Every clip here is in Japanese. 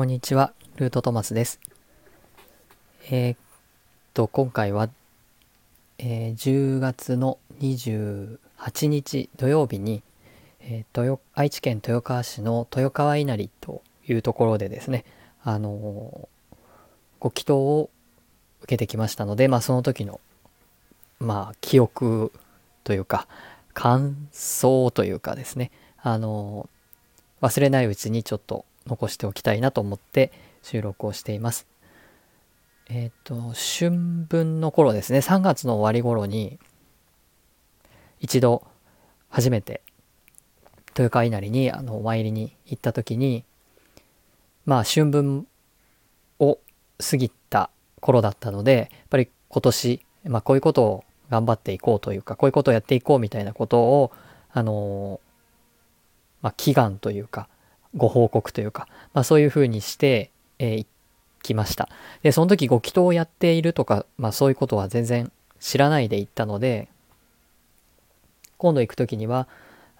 こんにちは、ルートトマスです。えー、っと、今回は、えー、10月の28日土曜日に、えー、豊愛知県豊川市の豊川稲荷というところでですね、あのご祈祷を受けてきましたので、まあ、その時の、まあ、記憶というか、感想というかですね、あの忘れないうちにちょっと残しておきたいなと思って収録をしています。えっ、ー、と、春分の頃ですね、3月の終わり頃に、一度初めて豊川稲荷にあのお参りに行った時にまあ春分を過ぎた頃だったのでやっぱり今年、まあ、こういうことを頑張っていこうというかこういうことをやっていこうみたいなことをあのまあ、祈願というかご報告というか、まあ、そういうふうにして、えー、きました。でその時ご祈祷をやっているとか、まあ、そういうことは全然知らないで行ったので今度行く時には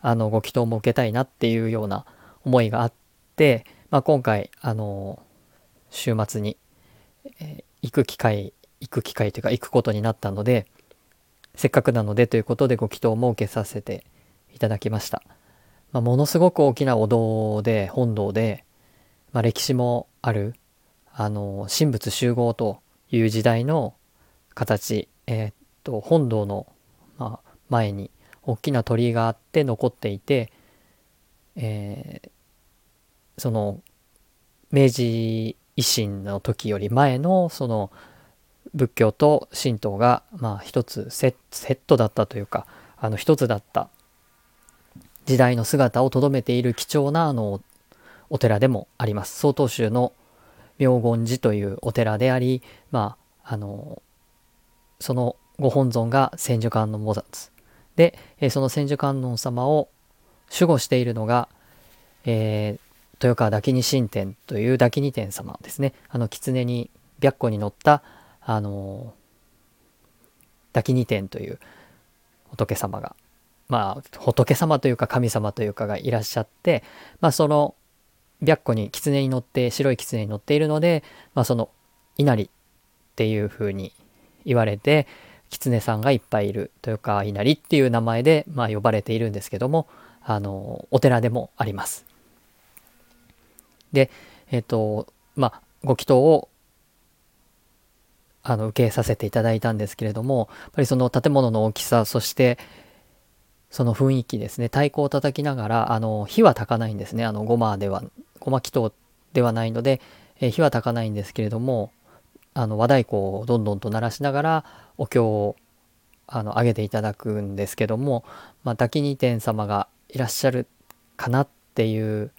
あのご祈祷も受けたいなっていうような思いがあって、まあ、今回あの週末に、えー、行く機会行く機会というか行くことになったのでせっかくなのでということでご祈祷も受けさせていただきました。まあ、ものすごく大きなお堂で本堂で、まあ、歴史もあるあの神仏集合という時代の形、えー、っと本堂の、まあ、前に大きな鳥居があって残っていて、えー、その明治維新の時より前のその仏教と神道がまあ一つセットだったというかあの一つだった時代の姿をとどめている貴重なあのお寺でもあります。曹洞宗の妙厳寺というお寺であり、まあ、あのそのご本尊が千手観音菩薩で、えその千手観音様を守護しているのが、えー、豊川滝に神天という滝二天様ですね。あの狐に白虎に乗ったあの滝二天という仏様がまあ仏様というか神様というかがいらっしゃって、まあ、その白虎に狐に乗って白い狐に乗っているので、まあ、その稲荷っていうふうに言われて狐さんがいっぱいいる豊川稲荷っていう名前で、まあ、呼ばれているんですけどもあのお寺でもあります。でえっ、ー、とまあご祈祷をあの受けさせていただいたんですけれどもやっぱりその建物の大きさそしてその雰囲気ですね。太鼓を叩きながらあの火は焚かないんですね。あのごまではごま祈祷ではないので、えー、火は焚かないんですけれどもあの和太鼓をどんどんと鳴らしながらお経をあの上げていただくんですけども、まあ、滝二天様がいらっしゃるかなっていう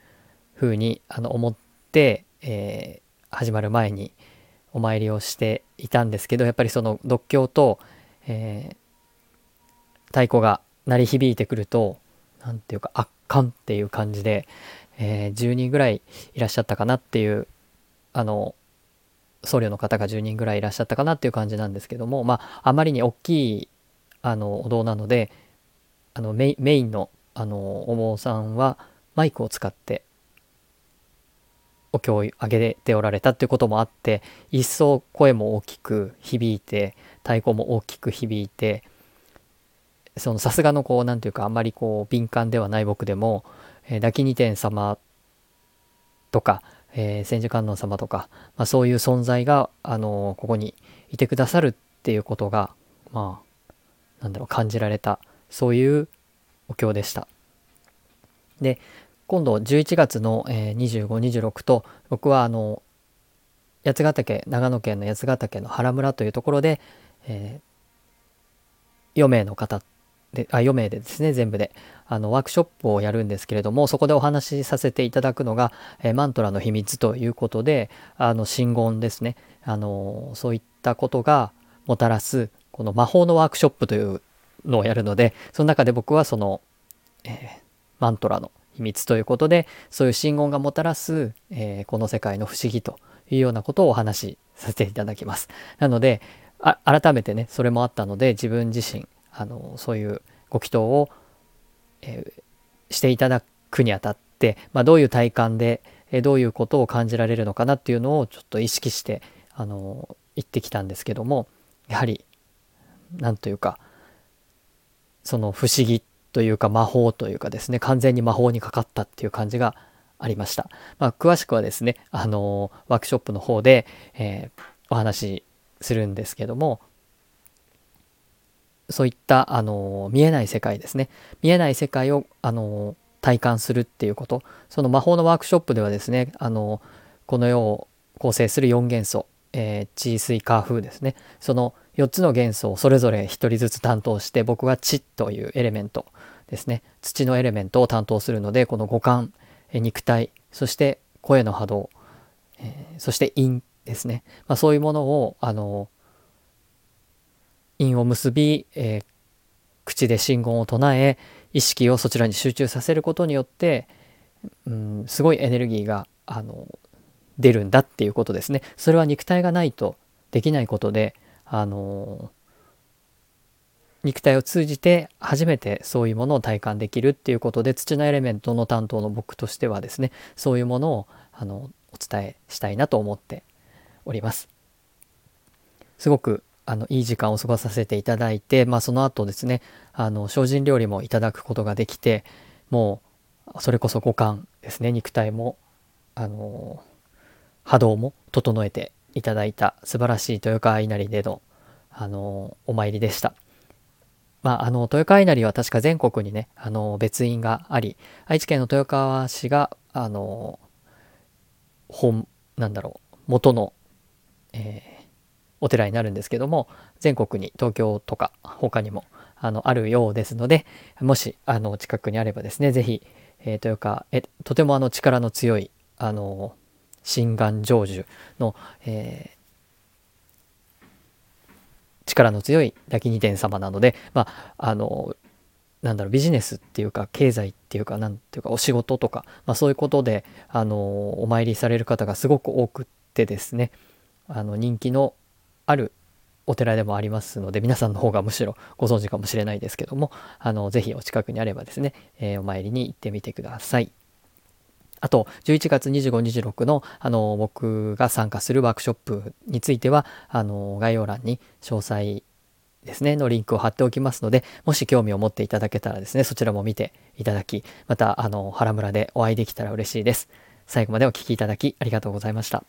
ふうにあの思って、えー、始まる前にお参りをしていたんですけどやっぱりその読経と、えー、太鼓が鳴り響いてくると何ていうか圧巻っていう感じで、えー、10人ぐらいいらっしゃったかなっていうあの僧侶の方が10人ぐらいいらっしゃったかなっていう感じなんですけどもまああまりに大きいあのお堂なのであのメインのあのお坊さんはマイクを使ってお経を上げておられたっていうこともあって一層声も大きく響いて太鼓も大きく響いてそのさすがのこう何て言うかあんまりこう敏感ではない僕でも、えー、泣き二天様とか、えー、千手観音様とか、まあ、そういう存在が、あのー、ここにいてくださるっていうことがまあなんだろう感じられたそういうお経でした。で今度11月の、えー、2526と僕はあの八ヶ岳長野県の八ヶ岳の原村というところで、えー、4名の方であ4名でですね全部であのワークショップをやるんですけれどもそこでお話しさせていただくのが、え、マントラの秘密ということであの真言ですねあのそういったことがもたらすこの魔法のワークショップというのをやるのでその中で僕はその、えー、マントラの秘密ということでそういう真言がもたらす、えー、この世界の不思議というようなことをお話しさせていただきます。なので改めてねそれもあったので自分自身あのそういうご祈祷を、えー、していただくにあたって、まあ、どういう体感で、えどういうことを感じられるのかなっていうのをちょっと意識してあの行ってきたんですけどもやはり何というかその不思議というか魔法というかですね完全に魔法にかかったっていう感じがありました。まあ、詳しくはですねあのワークショップの方で、えー、お話しするんですけどもそういったあの見えない世界ですね。見えない世界をあの体感するっていうこと。その魔法のワークショップではですねあのこの世を構成する4元素、えー、地水火風ですね。その4つの元素をそれぞれ1人ずつ担当して僕が地というエレメントですね。土のエレメントを担当するのでこの五感、え肉体そして声の波動、えー、そして陰ですね、まあ、そういうものをあの陰を結び、えー、口で信言を唱え意識をそちらに集中させることによって、うん、すごいエネルギーがあの出るんだっていうことですね。それは肉体がないとできないことで、あの肉体を通じて初めてそういうものを体感できるっていうことで土のエレメントの担当の僕としてはですねそういうものをあのお伝えしたいなと思っております。すごくあのいい時間を過ごさせていただいて、まあ、その後ですねあの精進料理もいただくことができてもうそれこそ五感ですね肉体もあの波動も整えていただいた素晴らしい豊川稲荷でのあのお参りでした。まあ、あの豊川稲荷は確か全国にねあの別院があり愛知県の豊川市があの本なんだろう元の、えー、お寺になるんですけども全国に東京とか他にもあのあるようですのでもしあの近くにあればですね是非、えー、というかえとてもあの力の強いあの心眼成就の、えー、力の強い焼き二天様なのでまああのなんだろうビジネスっていうか経済っていうかなんていうかお仕事とか、まあ、そういうことであのお参りされる方がすごく多くってですねあの人気のあるお寺でもありますので皆さんの方がむしろご存知かもしれないですけどもあのぜひお近くにあればですね、えー、お参りに行ってみてください。あと11月2526のあの僕が参加するワークショップについてはあの概要欄に詳細ですねのリンクを貼っておきますのでもし興味を持っていただけたらですねそちらも見ていただきまたあの原村でお会いできたら嬉しいです。最後までお聴きいただきありがとうございました。